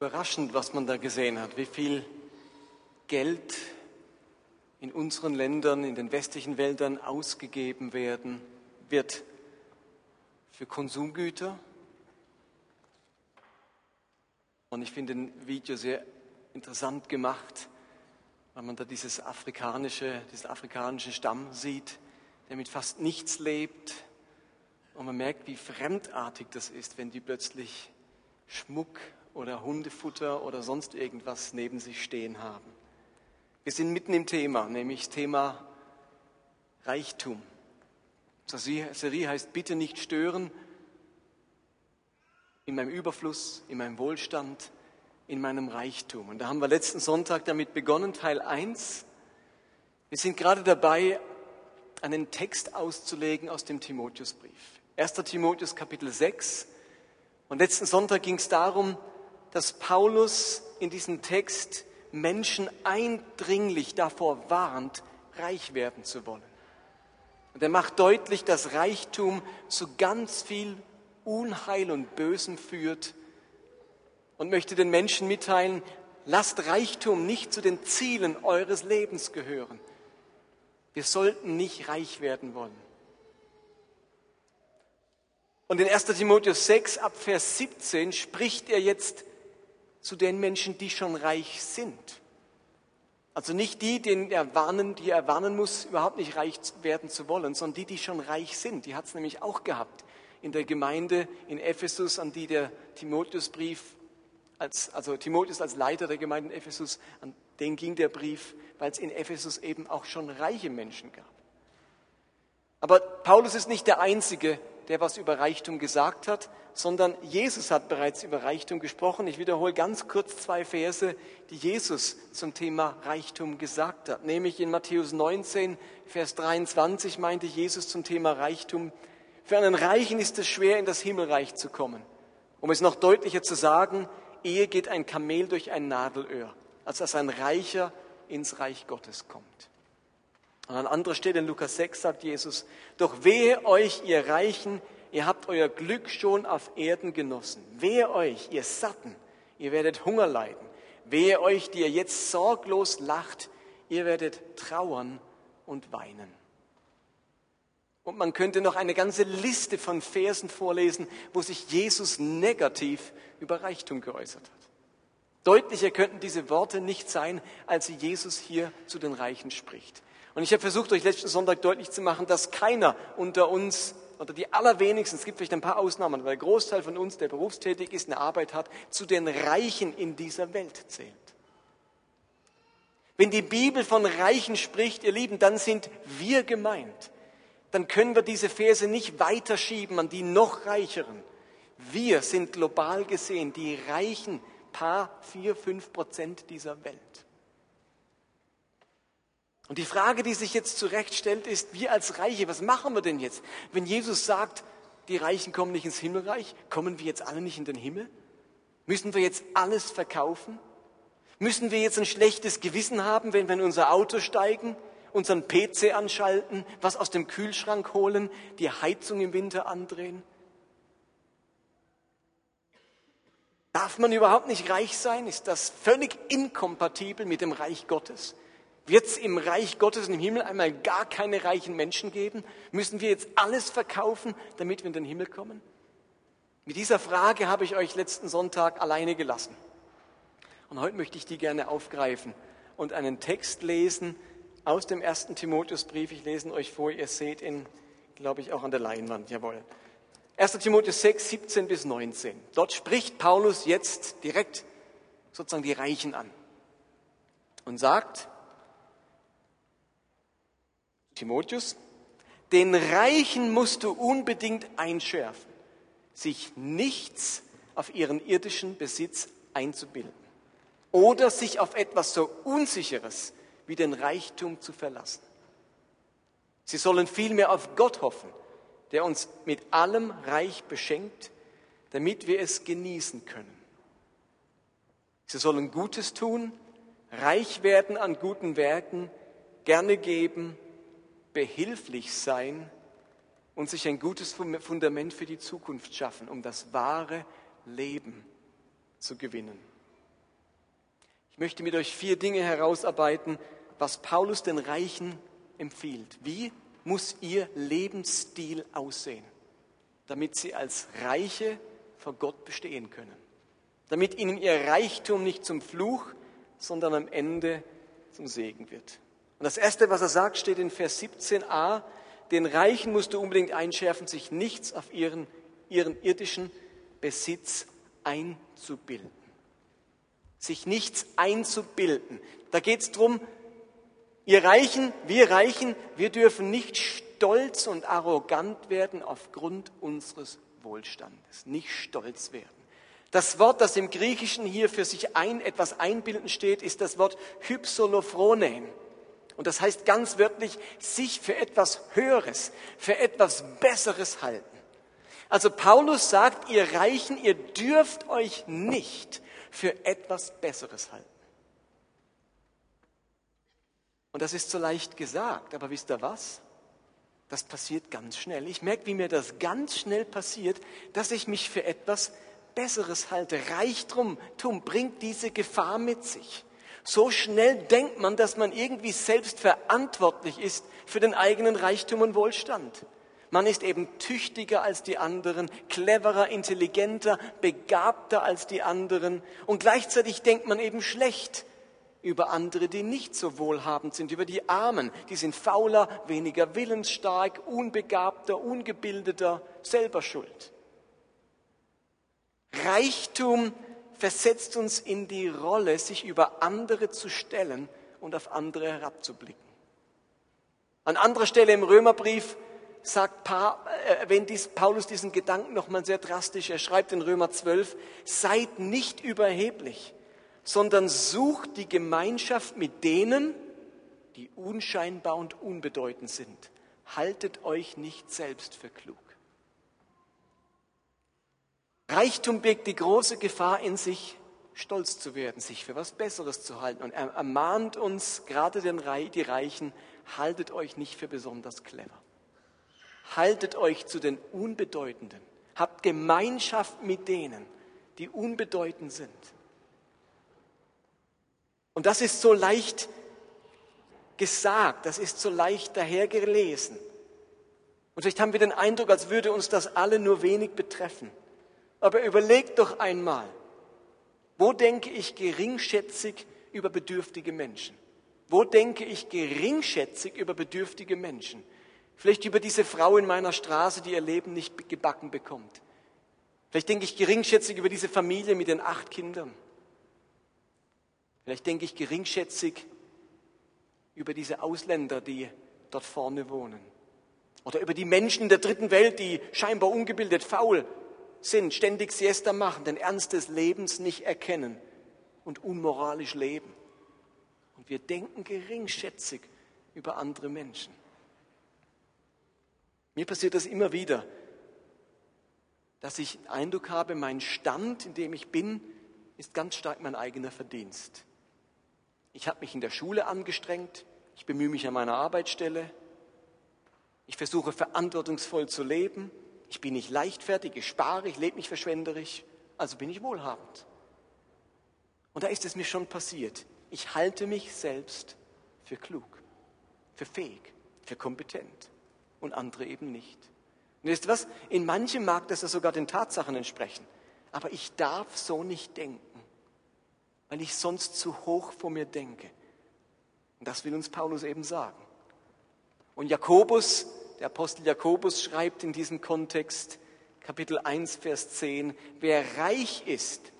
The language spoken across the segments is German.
Überraschend, was man da gesehen hat, wie viel Geld in unseren Ländern, in den westlichen Wäldern ausgegeben werden wird für Konsumgüter. Und ich finde ein Video sehr interessant gemacht, weil man da dieses afrikanische, diesen afrikanischen Stamm sieht, der mit fast nichts lebt. Und man merkt, wie fremdartig das ist, wenn die plötzlich Schmuck oder Hundefutter oder sonst irgendwas neben sich stehen haben. Wir sind mitten im Thema, nämlich das Thema Reichtum. Die Serie heißt Bitte nicht stören in meinem Überfluss, in meinem Wohlstand, in meinem Reichtum. Und da haben wir letzten Sonntag damit begonnen, Teil 1. Wir sind gerade dabei, einen Text auszulegen aus dem Timotheusbrief. 1. Timotheus Kapitel 6. Und letzten Sonntag ging es darum, dass Paulus in diesem Text Menschen eindringlich davor warnt, reich werden zu wollen. Und er macht deutlich, dass Reichtum zu ganz viel Unheil und Bösen führt und möchte den Menschen mitteilen, lasst Reichtum nicht zu den Zielen eures Lebens gehören. Wir sollten nicht reich werden wollen. Und in 1 Timotheus 6 ab Vers 17 spricht er jetzt zu den Menschen, die schon reich sind. Also nicht die, denen er warnen, die er warnen muss, überhaupt nicht reich werden zu wollen, sondern die, die schon reich sind. Die hat es nämlich auch gehabt in der Gemeinde in Ephesus, an die der Timotheusbrief, als, also Timotheus als Leiter der Gemeinde in Ephesus, an den ging der Brief, weil es in Ephesus eben auch schon reiche Menschen gab. Aber Paulus ist nicht der Einzige, der was über Reichtum gesagt hat, sondern Jesus hat bereits über Reichtum gesprochen. Ich wiederhole ganz kurz zwei Verse, die Jesus zum Thema Reichtum gesagt hat. Nämlich in Matthäus 19, Vers 23 meinte Jesus zum Thema Reichtum, für einen Reichen ist es schwer, in das Himmelreich zu kommen. Um es noch deutlicher zu sagen, ehe geht ein Kamel durch ein Nadelöhr, als dass ein Reicher ins Reich Gottes kommt. Und an anderer Stelle in Lukas 6 sagt Jesus, doch wehe euch, ihr Reichen, ihr habt euer Glück schon auf Erden genossen. Wehe euch, ihr Satten, ihr werdet Hunger leiden. Wehe euch, die ihr jetzt sorglos lacht, ihr werdet trauern und weinen. Und man könnte noch eine ganze Liste von Versen vorlesen, wo sich Jesus negativ über Reichtum geäußert hat. Deutlicher könnten diese Worte nicht sein, als Jesus hier zu den Reichen spricht. Und ich habe versucht, euch letzten Sonntag deutlich zu machen, dass keiner unter uns oder die allerwenigsten, es gibt vielleicht ein paar Ausnahmen, weil der Großteil von uns, der berufstätig ist, eine Arbeit hat, zu den Reichen in dieser Welt zählt. Wenn die Bibel von Reichen spricht, ihr Lieben, dann sind wir gemeint. Dann können wir diese Verse nicht weiterschieben an die noch Reicheren. Wir sind global gesehen die reichen paar, vier, fünf Prozent dieser Welt. Und die Frage, die sich jetzt zurecht stellt, ist, wir als Reiche, was machen wir denn jetzt? Wenn Jesus sagt, die Reichen kommen nicht ins Himmelreich, kommen wir jetzt alle nicht in den Himmel? Müssen wir jetzt alles verkaufen? Müssen wir jetzt ein schlechtes Gewissen haben, wenn wir in unser Auto steigen, unseren PC anschalten, was aus dem Kühlschrank holen, die Heizung im Winter andrehen? Darf man überhaupt nicht reich sein? Ist das völlig inkompatibel mit dem Reich Gottes? Wird es im Reich Gottes und im Himmel einmal gar keine reichen Menschen geben? Müssen wir jetzt alles verkaufen, damit wir in den Himmel kommen? Mit dieser Frage habe ich euch letzten Sonntag alleine gelassen. Und heute möchte ich die gerne aufgreifen und einen Text lesen aus dem ersten Timotheusbrief. Ich lese ihn euch vor, ihr seht ihn, glaube ich, auch an der Leinwand. Jawohl. 1. Timotheus 6, 17 bis 19. Dort spricht Paulus jetzt direkt sozusagen die Reichen an und sagt, Timotheus, den Reichen musst du unbedingt einschärfen, sich nichts auf ihren irdischen Besitz einzubilden oder sich auf etwas so Unsicheres wie den Reichtum zu verlassen. Sie sollen vielmehr auf Gott hoffen, der uns mit allem reich beschenkt, damit wir es genießen können. Sie sollen Gutes tun, reich werden an guten Werken, gerne geben behilflich sein und sich ein gutes Fundament für die Zukunft schaffen, um das wahre Leben zu gewinnen. Ich möchte mit euch vier Dinge herausarbeiten, was Paulus den Reichen empfiehlt. Wie muss ihr Lebensstil aussehen, damit sie als Reiche vor Gott bestehen können? Damit ihnen ihr Reichtum nicht zum Fluch, sondern am Ende zum Segen wird. Und das Erste, was er sagt, steht in Vers 17a. Den Reichen musst du unbedingt einschärfen, sich nichts auf ihren, ihren irdischen Besitz einzubilden. Sich nichts einzubilden. Da geht es darum, ihr Reichen, wir Reichen, wir dürfen nicht stolz und arrogant werden aufgrund unseres Wohlstandes. Nicht stolz werden. Das Wort, das im Griechischen hier für sich ein, etwas einbilden steht, ist das Wort hypsolophronen. Und das heißt ganz wörtlich, sich für etwas Höheres, für etwas Besseres halten. Also Paulus sagt, ihr Reichen, ihr dürft euch nicht für etwas Besseres halten. Und das ist so leicht gesagt, aber wisst ihr was? Das passiert ganz schnell. Ich merke, wie mir das ganz schnell passiert, dass ich mich für etwas Besseres halte. Reichtum bringt diese Gefahr mit sich. So schnell denkt man, dass man irgendwie selbst verantwortlich ist für den eigenen Reichtum und Wohlstand. Man ist eben tüchtiger als die anderen, cleverer, intelligenter, begabter als die anderen. Und gleichzeitig denkt man eben schlecht über andere, die nicht so wohlhabend sind, über die Armen. Die sind fauler, weniger willensstark, unbegabter, ungebildeter, selber schuld. Reichtum versetzt uns in die Rolle, sich über andere zu stellen und auf andere herabzublicken. An anderer Stelle im Römerbrief sagt äh, erwähnt dies, Paulus diesen Gedanken nochmal sehr drastisch. Er schreibt in Römer 12, seid nicht überheblich, sondern sucht die Gemeinschaft mit denen, die unscheinbar und unbedeutend sind. Haltet euch nicht selbst für klug. Reichtum birgt die große Gefahr in sich, stolz zu werden, sich für was Besseres zu halten. Und er ermahnt uns, gerade den, die Reichen, haltet euch nicht für besonders clever. Haltet euch zu den Unbedeutenden. Habt Gemeinschaft mit denen, die unbedeutend sind. Und das ist so leicht gesagt, das ist so leicht dahergelesen. Und vielleicht haben wir den Eindruck, als würde uns das alle nur wenig betreffen. Aber überlegt doch einmal, wo denke ich geringschätzig über bedürftige Menschen? Wo denke ich geringschätzig über bedürftige Menschen? Vielleicht über diese Frau in meiner Straße, die ihr Leben nicht gebacken bekommt. Vielleicht denke ich geringschätzig über diese Familie mit den acht Kindern. Vielleicht denke ich geringschätzig über diese Ausländer, die dort vorne wohnen. Oder über die Menschen in der dritten Welt, die scheinbar ungebildet, faul sind, ständig Siesta machen, den Ernst des Lebens nicht erkennen und unmoralisch leben. Und wir denken geringschätzig über andere Menschen. Mir passiert das immer wieder, dass ich den Eindruck habe, mein Stand, in dem ich bin, ist ganz stark mein eigener Verdienst. Ich habe mich in der Schule angestrengt, ich bemühe mich an meiner Arbeitsstelle, ich versuche verantwortungsvoll zu leben, ich bin nicht leichtfertig, ich spare, ich lebe nicht verschwenderisch, also bin ich wohlhabend. Und da ist es mir schon passiert. Ich halte mich selbst für klug, für fähig, für kompetent und andere eben nicht. Und wisst was? In manchem mag das ja sogar den Tatsachen entsprechen. Aber ich darf so nicht denken, weil ich sonst zu hoch vor mir denke. Und das will uns Paulus eben sagen. Und Jakobus der Apostel Jakobus schreibt in diesem Kontext, Kapitel 1, Vers 10, wer reich ist,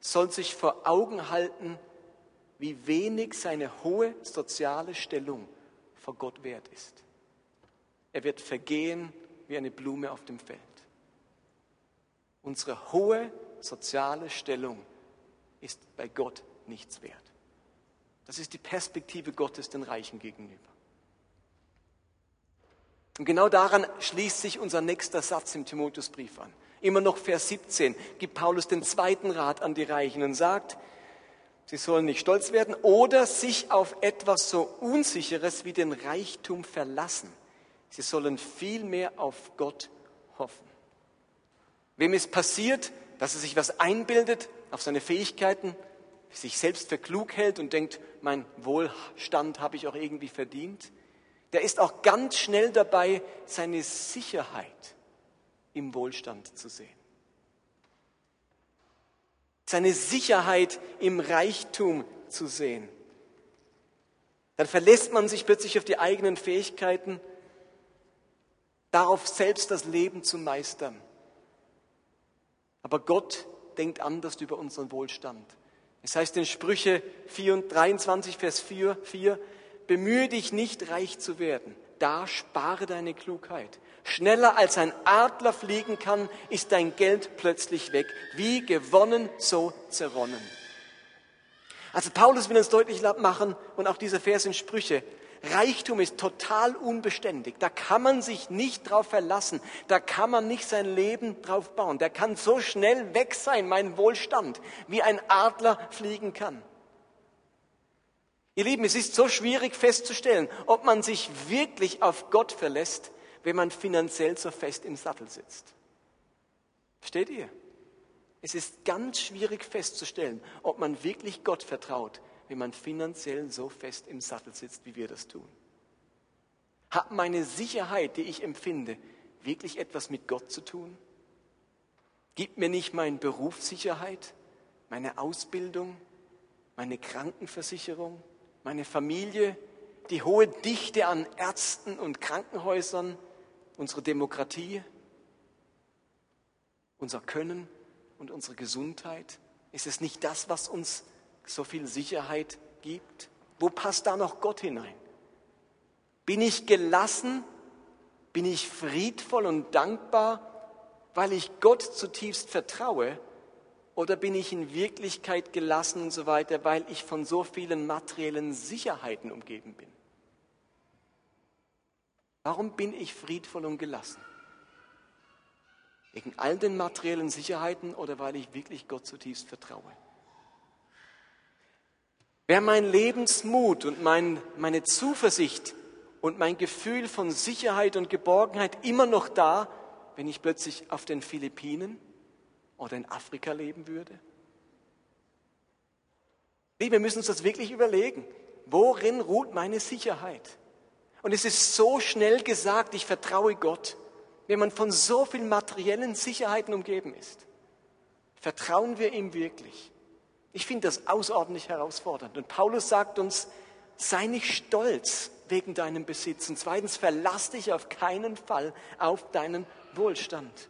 soll sich vor Augen halten, wie wenig seine hohe soziale Stellung vor Gott wert ist. Er wird vergehen wie eine Blume auf dem Feld. Unsere hohe soziale Stellung ist bei Gott nichts wert. Das ist die Perspektive Gottes den Reichen gegenüber. Und genau daran schließt sich unser nächster Satz im Timotheusbrief an. Immer noch Vers 17 gibt Paulus den zweiten Rat an die Reichen und sagt, sie sollen nicht stolz werden oder sich auf etwas so Unsicheres wie den Reichtum verlassen. Sie sollen vielmehr auf Gott hoffen. Wem es passiert, dass er sich was einbildet auf seine Fähigkeiten, sich selbst für klug hält und denkt, mein Wohlstand habe ich auch irgendwie verdient, der ist auch ganz schnell dabei, seine Sicherheit im Wohlstand zu sehen. Seine Sicherheit im Reichtum zu sehen. Dann verlässt man sich plötzlich auf die eigenen Fähigkeiten, darauf selbst das Leben zu meistern. Aber Gott denkt anders über unseren Wohlstand. Es heißt in Sprüche 23, Vers 4, 4, bemühe dich nicht reich zu werden, da spare deine Klugheit. Schneller als ein Adler fliegen kann, ist dein Geld plötzlich weg. Wie gewonnen, so zerronnen. Also Paulus will uns deutlich machen, und auch dieser Vers in Sprüche, Reichtum ist total unbeständig. Da kann man sich nicht drauf verlassen. Da kann man nicht sein Leben drauf bauen. Der kann so schnell weg sein, mein Wohlstand, wie ein Adler fliegen kann. Ihr Lieben, es ist so schwierig festzustellen, ob man sich wirklich auf Gott verlässt, wenn man finanziell so fest im Sattel sitzt. Versteht ihr? Es ist ganz schwierig festzustellen, ob man wirklich Gott vertraut, wenn man finanziell so fest im Sattel sitzt, wie wir das tun? Hat meine Sicherheit, die ich empfinde, wirklich etwas mit Gott zu tun? Gibt mir nicht mein Beruf Sicherheit, meine Ausbildung, meine Krankenversicherung, meine Familie, die hohe Dichte an Ärzten und Krankenhäusern, unsere Demokratie, unser Können und unsere Gesundheit? Ist es nicht das, was uns so viel Sicherheit gibt? Wo passt da noch Gott hinein? Bin ich gelassen? Bin ich friedvoll und dankbar, weil ich Gott zutiefst vertraue? Oder bin ich in Wirklichkeit gelassen und so weiter, weil ich von so vielen materiellen Sicherheiten umgeben bin? Warum bin ich friedvoll und gelassen? Wegen all den materiellen Sicherheiten oder weil ich wirklich Gott zutiefst vertraue? Wäre mein Lebensmut und mein, meine Zuversicht und mein Gefühl von Sicherheit und Geborgenheit immer noch da, wenn ich plötzlich auf den Philippinen oder in Afrika leben würde? Wir müssen uns das wirklich überlegen. Worin ruht meine Sicherheit? Und es ist so schnell gesagt, ich vertraue Gott, wenn man von so vielen materiellen Sicherheiten umgeben ist. Vertrauen wir ihm wirklich? Ich finde das außerordentlich herausfordernd. Und Paulus sagt uns, sei nicht stolz wegen deinem Besitz. Und zweitens, verlass dich auf keinen Fall auf deinen Wohlstand.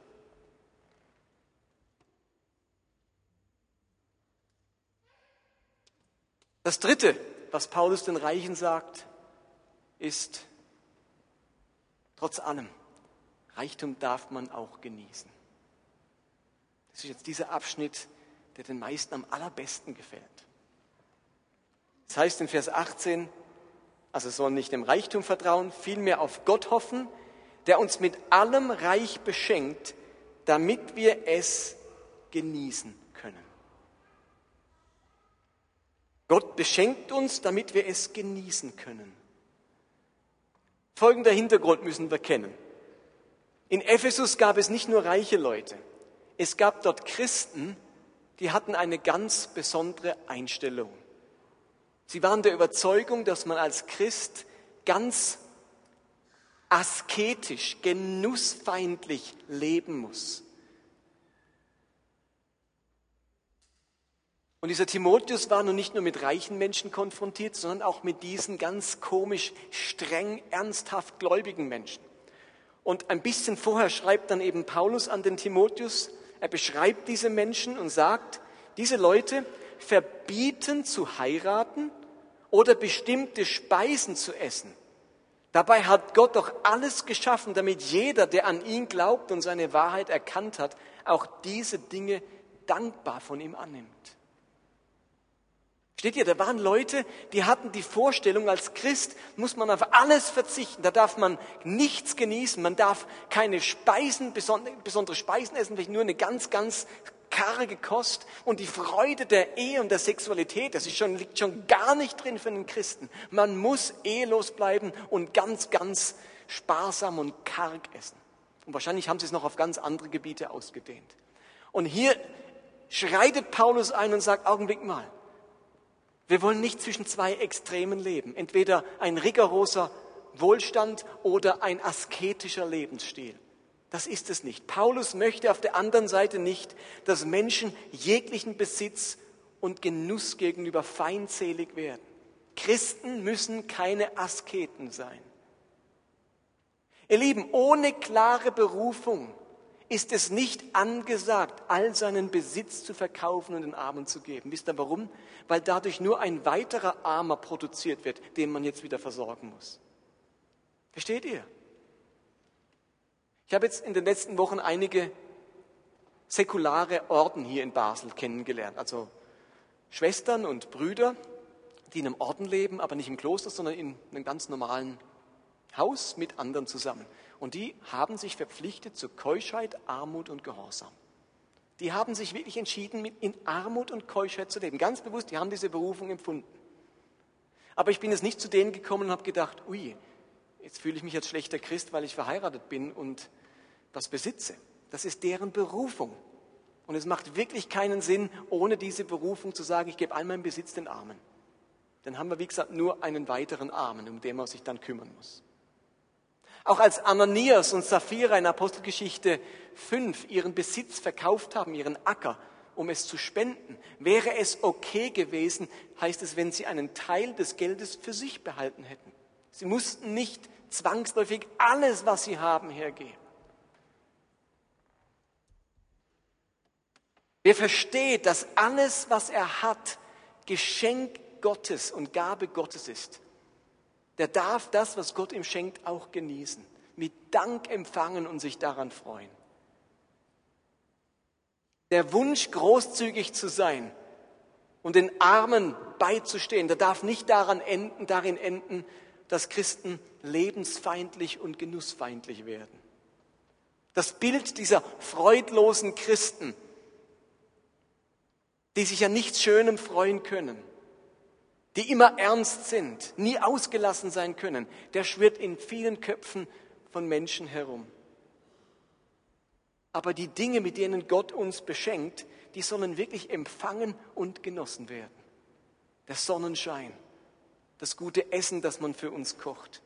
Das Dritte, was Paulus den Reichen sagt, ist, trotz allem, Reichtum darf man auch genießen. Das ist jetzt dieser Abschnitt, der den meisten am allerbesten gefällt. Das heißt in Vers 18, also sollen nicht dem Reichtum vertrauen, vielmehr auf Gott hoffen, der uns mit allem Reich beschenkt, damit wir es genießen können. Gott beschenkt uns, damit wir es genießen können. Folgender Hintergrund müssen wir kennen. In Ephesus gab es nicht nur reiche Leute, es gab dort Christen, die hatten eine ganz besondere Einstellung. Sie waren der Überzeugung, dass man als Christ ganz asketisch, genussfeindlich leben muss. Und dieser Timotheus war nun nicht nur mit reichen Menschen konfrontiert, sondern auch mit diesen ganz komisch, streng, ernsthaft gläubigen Menschen. Und ein bisschen vorher schreibt dann eben Paulus an den Timotheus, er beschreibt diese Menschen und sagt, diese Leute verbieten zu heiraten oder bestimmte Speisen zu essen. Dabei hat Gott doch alles geschaffen, damit jeder, der an ihn glaubt und seine Wahrheit erkannt hat, auch diese Dinge dankbar von ihm annimmt. Steht ihr, da waren Leute, die hatten die Vorstellung, als Christ muss man auf alles verzichten. Da darf man nichts genießen. Man darf keine Speisen, besondere Speisen essen, vielleicht nur eine ganz, ganz karge Kost. Und die Freude der Ehe und der Sexualität, das ist schon, liegt schon gar nicht drin für einen Christen. Man muss ehelos bleiben und ganz, ganz sparsam und karg essen. Und wahrscheinlich haben sie es noch auf ganz andere Gebiete ausgedehnt. Und hier schreitet Paulus ein und sagt, Augenblick mal, Wir wollen nicht zwischen zwei Extremen leben, entweder ein rigoroser Wohlstand oder ein asketischer Lebensstil. Das ist es nicht. Paulus möchte auf der anderen Seite nicht, dass Menschen jeglichen Besitz und Genuss gegenüber feindselig werden. Christen müssen keine Asketen sein. Ihr Lieben, ohne klare Berufung ist es nicht angesagt, all seinen Besitz zu verkaufen und den Armen zu geben. Wisst ihr warum? Weil dadurch nur ein weiterer Armer produziert wird, den man jetzt wieder versorgen muss. Versteht ihr? Ich habe jetzt in den letzten Wochen einige säkulare Orden hier in Basel kennengelernt. Also Schwestern und Brüder, die in einem Orden leben, aber nicht im Kloster, sondern in einem ganz normalen Haus mit anderen zusammen. Und die haben sich verpflichtet zu Keuschheit, Armut und Gehorsam. Die haben sich wirklich entschieden, in Armut und Keuschheit zu leben. Ganz bewusst, die haben diese Berufung empfunden. Aber ich bin jetzt nicht zu denen gekommen und habe gedacht, ui, jetzt fühle ich mich als schlechter Christ, weil ich verheiratet bin und was besitze. Das ist deren Berufung. Und es macht wirklich keinen Sinn, ohne diese Berufung zu sagen, ich gebe all meinen Besitz den Armen. Dann haben wir, wie gesagt, nur einen weiteren Armen, um den man sich dann kümmern muss. Auch als Ananias und Sapphira in Apostelgeschichte 5 ihren Besitz verkauft haben, ihren Acker, um es zu spenden, wäre es okay gewesen, heißt es, wenn sie einen Teil des Geldes für sich behalten hätten. Sie mussten nicht zwangsläufig alles, was sie haben, hergeben. Wer versteht, dass alles, was er hat, Geschenk Gottes und Gabe Gottes ist, der darf das, was Gott ihm schenkt, auch genießen, mit Dank empfangen und sich daran freuen. Der Wunsch, großzügig zu sein und den Armen beizustehen, der darf nicht daran enden, darin enden, dass Christen lebensfeindlich und genussfeindlich werden. Das Bild dieser freudlosen Christen, die sich an nichts Schönem freuen können, die immer ernst sind, nie ausgelassen sein können, der schwirrt in vielen Köpfen von Menschen herum. Aber die Dinge, mit denen Gott uns beschenkt, die sollen wirklich empfangen und genossen werden. Der Sonnenschein, das gute Essen, das man für uns kocht,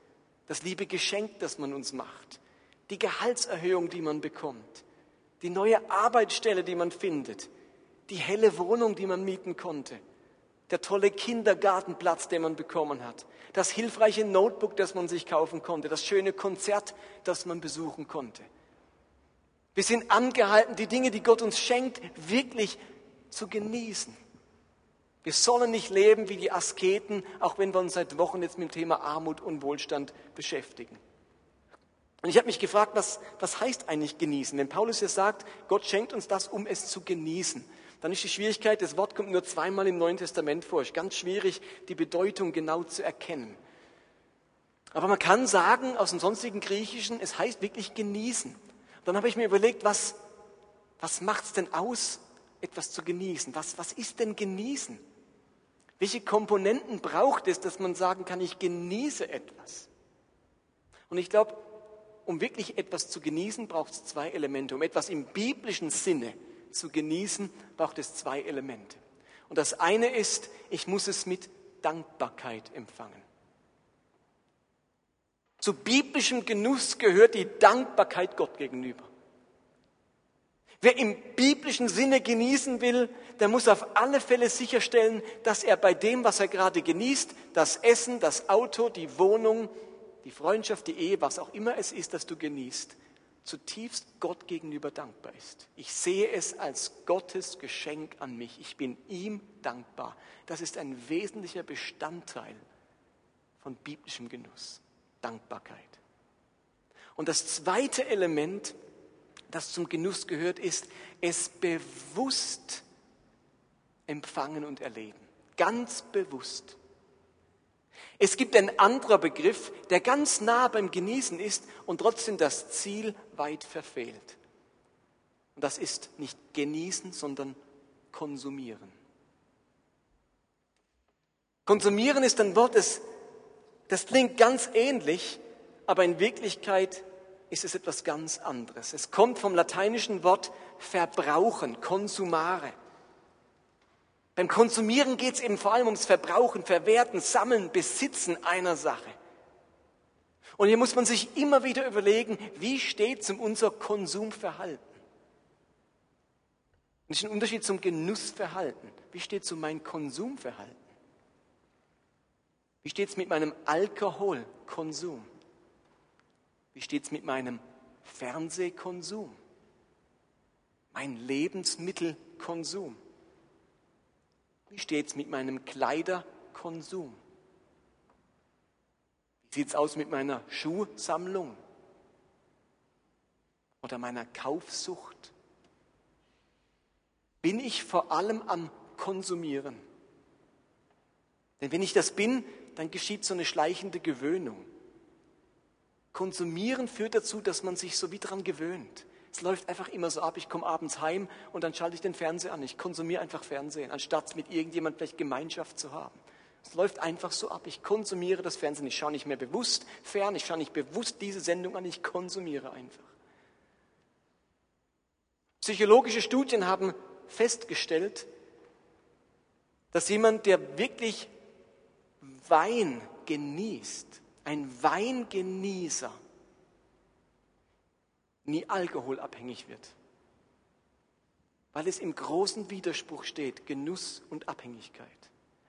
das liebe Geschenk, das man uns macht, die Gehaltserhöhung, die man bekommt, die neue Arbeitsstelle, die man findet, die helle Wohnung, die man mieten konnte, der tolle Kindergartenplatz, den man bekommen hat, das hilfreiche Notebook, das man sich kaufen konnte, das schöne Konzert, das man besuchen konnte. Wir sind angehalten, die Dinge, die Gott uns schenkt, wirklich zu genießen. Wir sollen nicht leben wie die Asketen, auch wenn wir uns seit Wochen jetzt mit dem Thema Armut und Wohlstand beschäftigen. Und ich habe mich gefragt, was, was heißt eigentlich genießen? Wenn Paulus ja sagt, Gott schenkt uns das, um es zu genießen dann ist die Schwierigkeit, das Wort kommt nur zweimal im Neuen Testament vor. Es ist ganz schwierig, die Bedeutung genau zu erkennen. Aber man kann sagen, aus dem sonstigen Griechischen, es heißt wirklich genießen. Dann habe ich mir überlegt, was, was macht es denn aus, etwas zu genießen? Was, was ist denn genießen? Welche Komponenten braucht es, dass man sagen kann, ich genieße etwas? Und ich glaube, um wirklich etwas zu genießen, braucht es zwei Elemente. Um etwas im biblischen Sinne zu genießen, braucht es zwei Elemente. Und das eine ist, ich muss es mit Dankbarkeit empfangen. Zu biblischem Genuss gehört die Dankbarkeit Gott gegenüber. Wer im biblischen Sinne genießen will, der muss auf alle Fälle sicherstellen, dass er bei dem, was er gerade genießt, das Essen, das Auto, die Wohnung, die Freundschaft, die Ehe, was auch immer es ist, das du genießt, zutiefst Gott gegenüber dankbar ist. Ich sehe es als Gottes Geschenk an mich. Ich bin ihm dankbar. Das ist ein wesentlicher Bestandteil von biblischem Genuss. Dankbarkeit. Und das zweite Element, das zum Genuss gehört, ist es bewusst empfangen und erleben. Ganz bewusst. Es gibt einen anderen Begriff, der ganz nah beim Genießen ist und trotzdem das Ziel weit verfehlt. Und das ist nicht genießen, sondern konsumieren. Konsumieren ist ein Wort, das, das klingt ganz ähnlich, aber in Wirklichkeit ist es etwas ganz anderes. Es kommt vom lateinischen Wort verbrauchen, consumare. Beim Konsumieren geht es eben vor allem ums Verbrauchen, Verwerten, Sammeln, Besitzen einer Sache. Und hier muss man sich immer wieder überlegen, wie steht es um unser Konsumverhalten? Das ist ein Unterschied zum Genussverhalten. Wie steht es um mein Konsumverhalten? Wie steht es mit meinem Alkoholkonsum? Wie steht es mit meinem Fernsehkonsum? Mein Lebensmittelkonsum? Wie steht es mit meinem Kleiderkonsum? Wie sieht es aus mit meiner Schuhsammlung oder meiner Kaufsucht? Bin ich vor allem am Konsumieren? Denn wenn ich das bin, dann geschieht so eine schleichende Gewöhnung. Konsumieren führt dazu, dass man sich so wie dran gewöhnt. Es läuft einfach immer so ab. Ich komme abends heim und dann schalte ich den Fernseher an. Ich konsumiere einfach Fernsehen, anstatt mit irgendjemand vielleicht Gemeinschaft zu haben. Es läuft einfach so ab. Ich konsumiere das Fernsehen. Ich schaue nicht mehr bewusst fern. Ich schaue nicht bewusst diese Sendung an. Ich konsumiere einfach. Psychologische Studien haben festgestellt, dass jemand, der wirklich Wein genießt, ein Weingenießer, nie alkoholabhängig wird. Weil es im großen Widerspruch steht, Genuss und Abhängigkeit.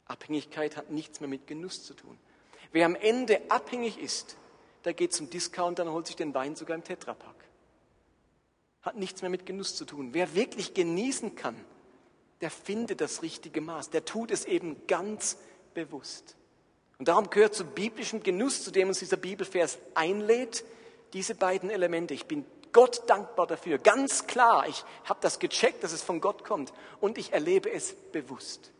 Abhängigkeit hat nichts mehr mit Genuss zu tun. Wer am Ende abhängig ist, der geht zum Discounter und holt sich den Wein sogar im Tetrapack. Hat nichts mehr mit Genuss zu tun. Wer wirklich genießen kann, der findet das richtige Maß. Der tut es eben ganz bewusst. Und darum gehört zu biblischem Genuss, zu dem uns dieser Bibelvers einlädt, diese beiden Elemente. Ich bin Gott dankbar dafür. Ganz klar, ich habe das gecheckt, dass es von Gott kommt und ich erlebe es bewusst.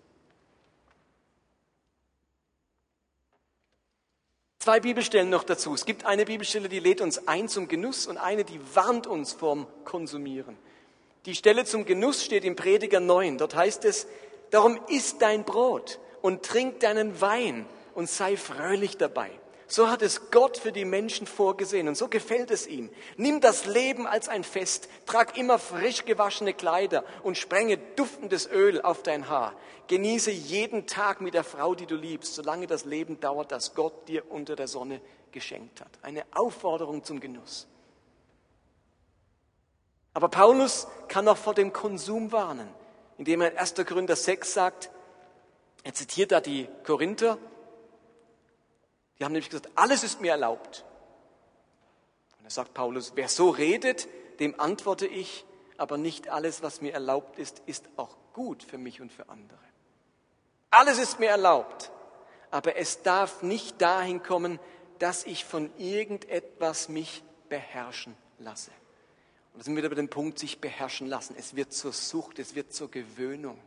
Zwei Bibelstellen noch dazu. Es gibt eine Bibelstelle, die lädt uns ein zum Genuss und eine, die warnt uns vorm Konsumieren. Die Stelle zum Genuss steht im Prediger 9. Dort heißt es, darum isst dein Brot und trink deinen Wein und sei fröhlich dabei. So hat es Gott für die Menschen vorgesehen und so gefällt es ihm. Nimm das Leben als ein Fest, trag immer frisch gewaschene Kleider und sprenge duftendes Öl auf dein Haar. Genieße jeden Tag mit der Frau, die du liebst, solange das Leben dauert, das Gott dir unter der Sonne geschenkt hat. Eine Aufforderung zum Genuss. Aber Paulus kann auch vor dem Konsum warnen, indem er in 1. Korinther 6 sagt, er zitiert da die Korinther, die haben nämlich gesagt, alles ist mir erlaubt. Und da sagt Paulus, wer so redet, dem antworte ich, aber nicht alles, was mir erlaubt ist, ist auch gut für mich und für andere. Alles ist mir erlaubt, aber es darf nicht dahin kommen, dass ich von irgendetwas mich beherrschen lasse. Und da sind wir wieder bei dem Punkt, sich beherrschen lassen. Es wird zur Sucht, es wird zur Gewöhnung.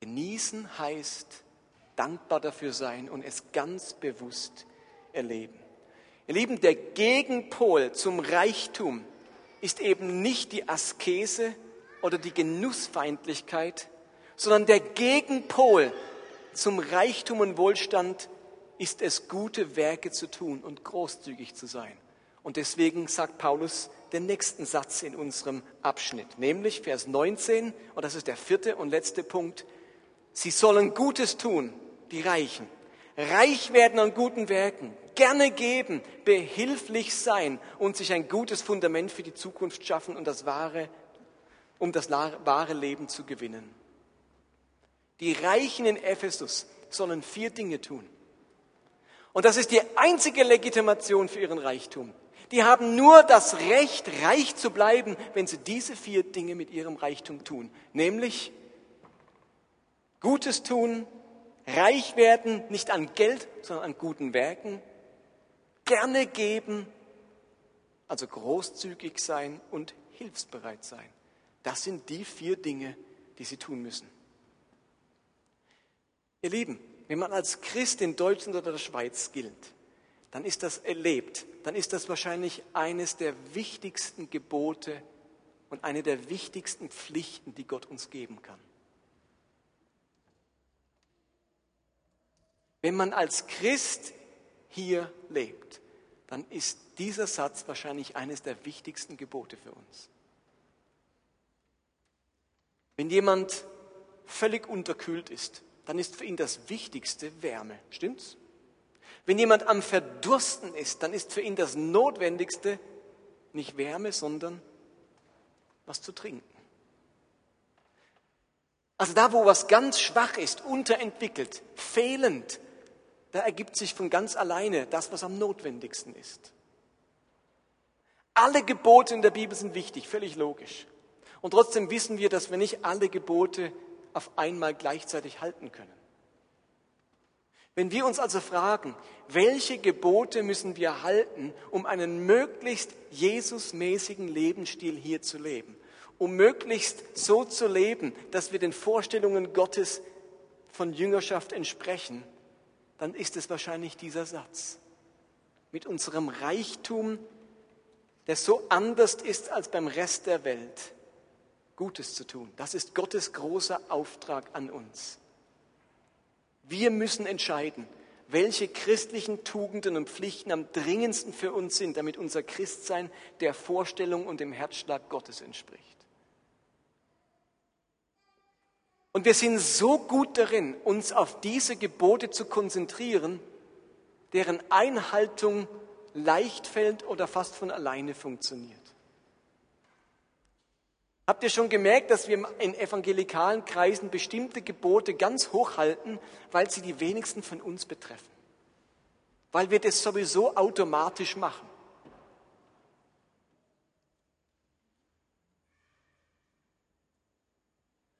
Genießen heißt, dankbar dafür sein und es ganz bewusst erleben. Ihr Lieben, der Gegenpol zum Reichtum ist eben nicht die Askese oder die Genussfeindlichkeit, sondern der Gegenpol zum Reichtum und Wohlstand ist es, gute Werke zu tun und großzügig zu sein. Und deswegen sagt Paulus den nächsten Satz in unserem Abschnitt, nämlich Vers 19, und das ist der vierte und letzte Punkt, sie sollen Gutes tun die Reichen. Reich werden an guten Werken, gerne geben, behilflich sein und sich ein gutes Fundament für die Zukunft schaffen und das wahre, um das wahre Leben zu gewinnen. Die Reichen in Ephesus sollen vier Dinge tun. Und das ist die einzige Legitimation für ihren Reichtum. Die haben nur das Recht, reich zu bleiben, wenn sie diese vier Dinge mit ihrem Reichtum tun. Nämlich Gutes tun, Reich werden nicht an Geld, sondern an guten Werken. Gerne geben, also großzügig sein und hilfsbereit sein. Das sind die vier Dinge, die Sie tun müssen. Ihr Lieben, wenn man als Christ in Deutschland oder der Schweiz gilt, dann ist das erlebt, dann ist das wahrscheinlich eines der wichtigsten Gebote und eine der wichtigsten Pflichten, die Gott uns geben kann. Wenn man als Christ hier lebt, dann ist dieser Satz wahrscheinlich eines der wichtigsten Gebote für uns. Wenn jemand völlig unterkühlt ist, dann ist für ihn das Wichtigste Wärme. Stimmt's? Wenn jemand am Verdursten ist, dann ist für ihn das Notwendigste nicht Wärme, sondern was zu trinken. Also da, wo was ganz schwach ist, unterentwickelt, fehlend, da ergibt sich von ganz alleine das, was am notwendigsten ist. Alle Gebote in der Bibel sind wichtig, völlig logisch. Und trotzdem wissen wir, dass wir nicht alle Gebote auf einmal gleichzeitig halten können. Wenn wir uns also fragen, welche Gebote müssen wir halten, um einen möglichst Jesusmäßigen Lebensstil hier zu leben, um möglichst so zu leben, dass wir den Vorstellungen Gottes von Jüngerschaft entsprechen, dann ist es wahrscheinlich dieser Satz. Mit unserem Reichtum, der so anders ist als beim Rest der Welt, Gutes zu tun. Das ist Gottes großer Auftrag an uns. Wir müssen entscheiden, welche christlichen Tugenden und Pflichten am dringendsten für uns sind, damit unser Christsein der Vorstellung und dem Herzschlag Gottes entspricht. Und wir sind so gut darin, uns auf diese Gebote zu konzentrieren, deren Einhaltung leicht fällt oder fast von alleine funktioniert. Habt ihr schon gemerkt, dass wir in evangelikalen Kreisen bestimmte Gebote ganz hoch halten, weil sie die wenigsten von uns betreffen? Weil wir das sowieso automatisch machen.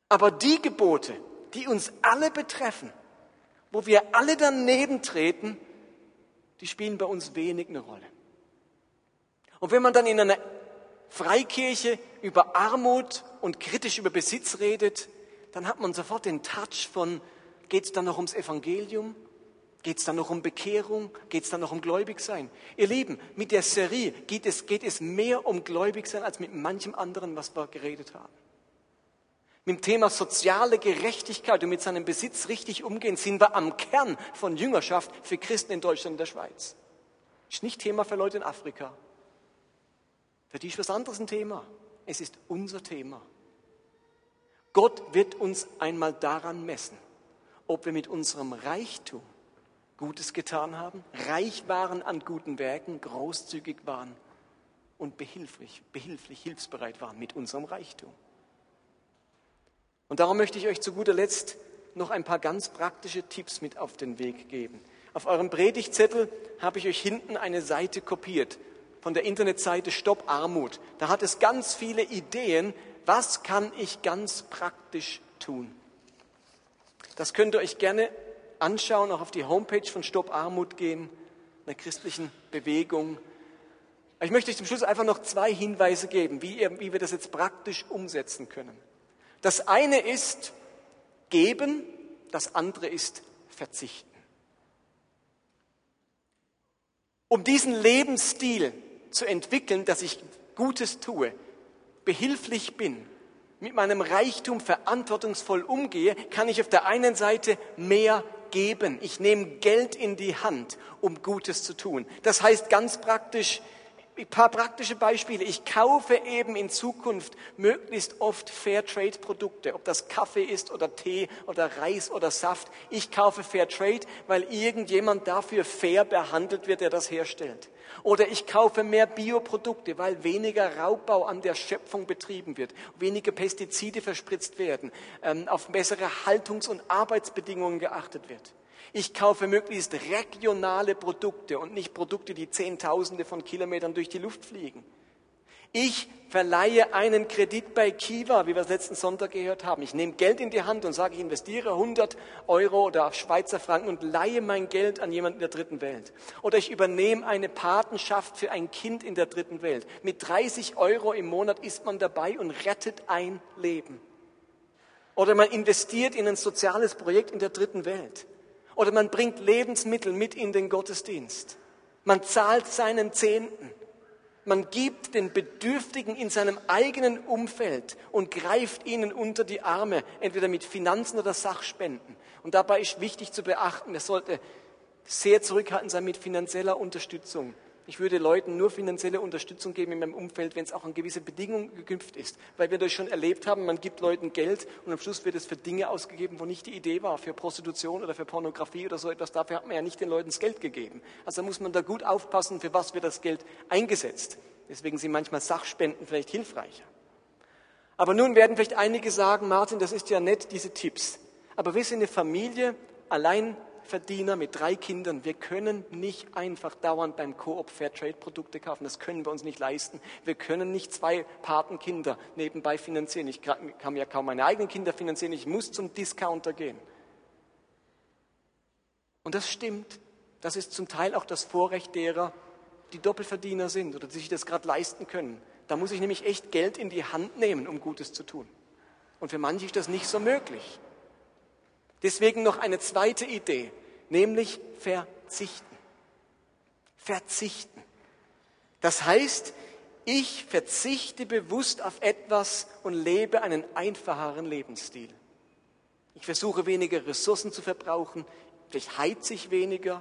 Aber die Gebote, die uns alle betreffen, wo wir alle daneben treten, die spielen bei uns wenig eine Rolle. Und wenn man dann in einer Freikirche über Armut und kritisch über Besitz redet, dann hat man sofort den Touch von, geht es dann noch ums Evangelium? Geht es dann noch um Bekehrung? Geht es dann noch um Gläubigsein? Ihr Lieben, mit der Serie geht es, geht es mehr um Gläubigsein als mit manchem anderen, was wir geredet haben. Mit dem Thema soziale Gerechtigkeit und mit seinem Besitz richtig umgehen, sind wir am Kern von Jüngerschaft für Christen in Deutschland und der Schweiz. Ist nicht Thema für Leute in Afrika. Für die ist was anderes ein Thema. Es ist unser Thema. Gott wird uns einmal daran messen, ob wir mit unserem Reichtum Gutes getan haben, reich waren an guten Werken, großzügig waren und behilflich, behilflich, hilfsbereit waren mit unserem Reichtum. Und darum möchte ich euch zu guter Letzt noch ein paar ganz praktische Tipps mit auf den Weg geben. Auf eurem Predigtzettel habe ich euch hinten eine Seite kopiert von der Internetseite Stopp Armut. Da hat es ganz viele Ideen, was kann ich ganz praktisch tun. Das könnt ihr euch gerne anschauen, auch auf die Homepage von Stopp Armut gehen, einer christlichen Bewegung. Ich möchte euch zum Schluss einfach noch zwei Hinweise geben, wie, ihr, wie wir das jetzt praktisch umsetzen können. Das eine ist geben, das andere ist verzichten. Um diesen Lebensstil zu entwickeln, dass ich Gutes tue, behilflich bin, mit meinem Reichtum verantwortungsvoll umgehe, kann ich auf der einen Seite mehr geben. Ich nehme Geld in die Hand, um Gutes zu tun. Das heißt ganz praktisch, ein paar praktische Beispiele. Ich kaufe eben in Zukunft möglichst oft Fairtrade-Produkte, ob das Kaffee ist oder Tee oder Reis oder Saft. Ich kaufe Fairtrade, weil irgendjemand dafür fair behandelt wird, der das herstellt. Oder ich kaufe mehr Bioprodukte, weil weniger Raubbau an der Schöpfung betrieben wird, weniger Pestizide verspritzt werden, ähm, auf bessere Haltungs- und Arbeitsbedingungen geachtet wird. Ich kaufe möglichst regionale Produkte und nicht Produkte, die Zehntausende von Kilometern durch die Luft fliegen. Ich verleihe einen Kredit bei Kiva, wie wir es letzten Sonntag gehört haben. Ich nehme Geld in die Hand und sage, ich investiere 100 Euro oder Schweizer Franken und leihe mein Geld an jemanden in der dritten Welt. Oder ich übernehme eine Patenschaft für ein Kind in der dritten Welt. Mit 30 Euro im Monat ist man dabei und rettet ein Leben. Oder man investiert in ein soziales Projekt in der dritten Welt. Oder man bringt Lebensmittel mit in den Gottesdienst. Man zahlt seinen Zehnten. Man gibt den Bedürftigen in seinem eigenen Umfeld und greift ihnen unter die Arme, entweder mit Finanzen oder Sachspenden. Und dabei ist wichtig zu beachten, es sollte sehr zurückhaltend sein mit finanzieller Unterstützung. Ich würde Leuten nur finanzielle Unterstützung geben in meinem Umfeld, wenn es auch an gewisse Bedingungen geknüpft ist. Weil wir das schon erlebt haben, man gibt Leuten Geld und am Schluss wird es für Dinge ausgegeben, wo nicht die Idee war, für Prostitution oder für Pornografie oder so etwas. Dafür hat man ja nicht den Leuten das Geld gegeben. Also muss man da gut aufpassen, für was wird das Geld eingesetzt. Deswegen sind manchmal Sachspenden vielleicht hilfreicher. Aber nun werden vielleicht einige sagen, Martin, das ist ja nett, diese Tipps. Aber wir sind eine Familie, allein Verdiener mit drei Kindern, wir können nicht einfach dauernd beim Coop Fairtrade Produkte kaufen. Das können wir uns nicht leisten. Wir können nicht zwei Patenkinder nebenbei finanzieren. Ich kann ja kaum meine eigenen Kinder finanzieren. Ich muss zum Discounter gehen. Und das stimmt. Das ist zum Teil auch das Vorrecht derer, die Doppelverdiener sind oder die sich das gerade leisten können. Da muss ich nämlich echt Geld in die Hand nehmen, um Gutes zu tun. Und für manche ist das nicht so möglich. Deswegen noch eine zweite Idee, nämlich verzichten. Verzichten. Das heißt, ich verzichte bewusst auf etwas und lebe einen einfacheren Lebensstil. Ich versuche weniger Ressourcen zu verbrauchen, vielleicht heize ich weniger,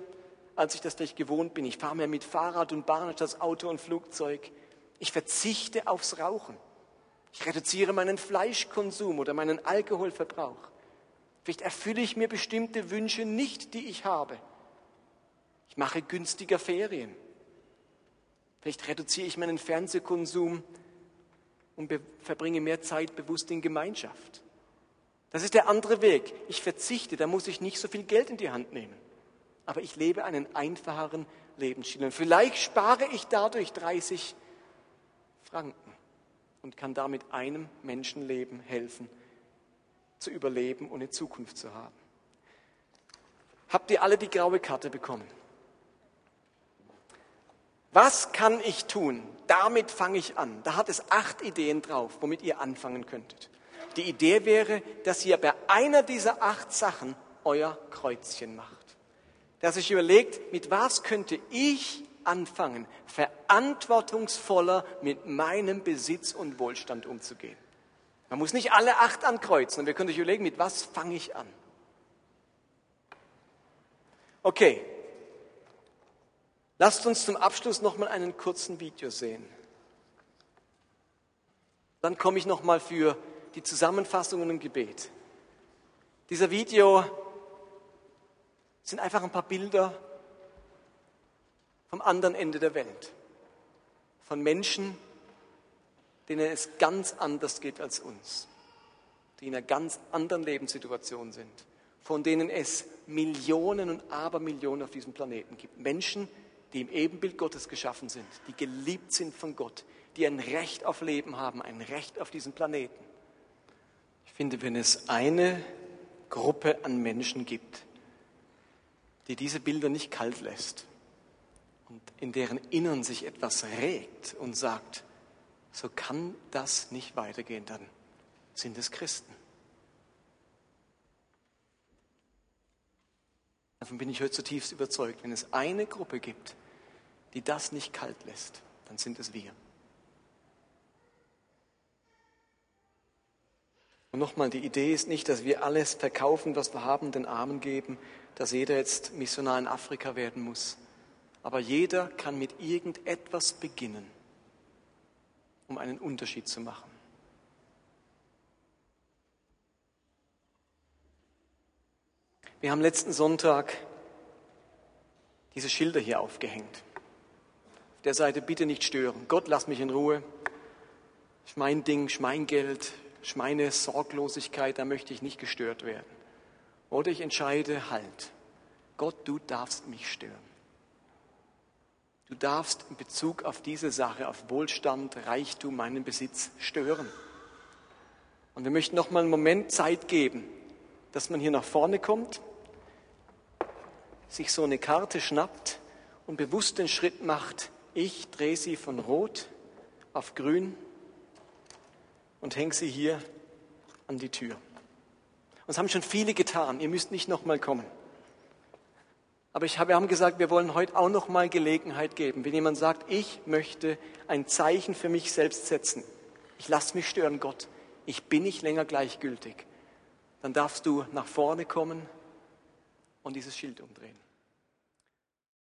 als ich das vielleicht gewohnt bin. Ich fahre mehr mit Fahrrad und Bahn statt Auto und Flugzeug. Ich verzichte aufs Rauchen. Ich reduziere meinen Fleischkonsum oder meinen Alkoholverbrauch. Vielleicht erfülle ich mir bestimmte Wünsche nicht, die ich habe. Ich mache günstiger Ferien. Vielleicht reduziere ich meinen Fernsehkonsum und verbringe mehr Zeit bewusst in Gemeinschaft. Das ist der andere Weg. Ich verzichte, da muss ich nicht so viel Geld in die Hand nehmen. Aber ich lebe einen einfacheren Lebensstil. Und vielleicht spare ich dadurch 30 Franken und kann damit einem Menschenleben helfen, zu überleben und eine Zukunft zu haben. Habt ihr alle die graue Karte bekommen? Was kann ich tun? Damit fange ich an. Da hat es acht Ideen drauf, womit ihr anfangen könntet. Die Idee wäre, dass ihr bei einer dieser acht Sachen euer Kreuzchen macht. Dass ich überlegt, mit was könnte ich anfangen, verantwortungsvoller mit meinem Besitz und Wohlstand umzugehen. Man muss nicht alle acht ankreuzen und wir können sich überlegen, mit was fange ich an. Okay, lasst uns zum Abschluss nochmal einen kurzen Video sehen. Dann komme ich nochmal für die Zusammenfassungen im Gebet. Dieser Video sind einfach ein paar Bilder vom anderen Ende der Welt. Von Menschen, denen es ganz anders geht als uns, die in einer ganz anderen Lebenssituation sind, von denen es Millionen und Abermillionen auf diesem Planeten gibt. Menschen, die im Ebenbild Gottes geschaffen sind, die geliebt sind von Gott, die ein Recht auf Leben haben, ein Recht auf diesen Planeten. Ich finde, wenn es eine Gruppe an Menschen gibt, die diese Bilder nicht kalt lässt und in deren Innern sich etwas regt und sagt, so kann das nicht weitergehen, dann sind es Christen. Davon bin ich heute zutiefst überzeugt. Wenn es eine Gruppe gibt, die das nicht kalt lässt, dann sind es wir. Und nochmal, die Idee ist nicht, dass wir alles verkaufen, was wir haben, den Armen geben, dass jeder jetzt Missionar in Afrika werden muss. Aber jeder kann mit irgendetwas beginnen um einen Unterschied zu machen. Wir haben letzten Sonntag diese Schilder hier aufgehängt. Auf der Seite bitte nicht stören. Gott, lass mich in Ruhe. Ist mein Ding, ist mein Geld, ist meine Sorglosigkeit, da möchte ich nicht gestört werden. Oder ich entscheide, halt, Gott, du darfst mich stören. Du darfst in Bezug auf diese Sache, auf Wohlstand, Reichtum, meinen Besitz stören. Und wir möchten noch mal einen Moment Zeit geben, dass man hier nach vorne kommt, sich so eine Karte schnappt und bewusst den Schritt macht, ich drehe sie von rot auf grün und hänge sie hier an die Tür. Und es haben schon viele getan, ihr müsst nicht noch mal kommen. Aber ich wir haben gesagt, wir wollen heute auch noch mal Gelegenheit geben. Wenn jemand sagt, ich möchte ein Zeichen für mich selbst setzen, ich lasse mich stören, Gott, ich bin nicht länger gleichgültig, dann darfst du nach vorne kommen und dieses Schild umdrehen.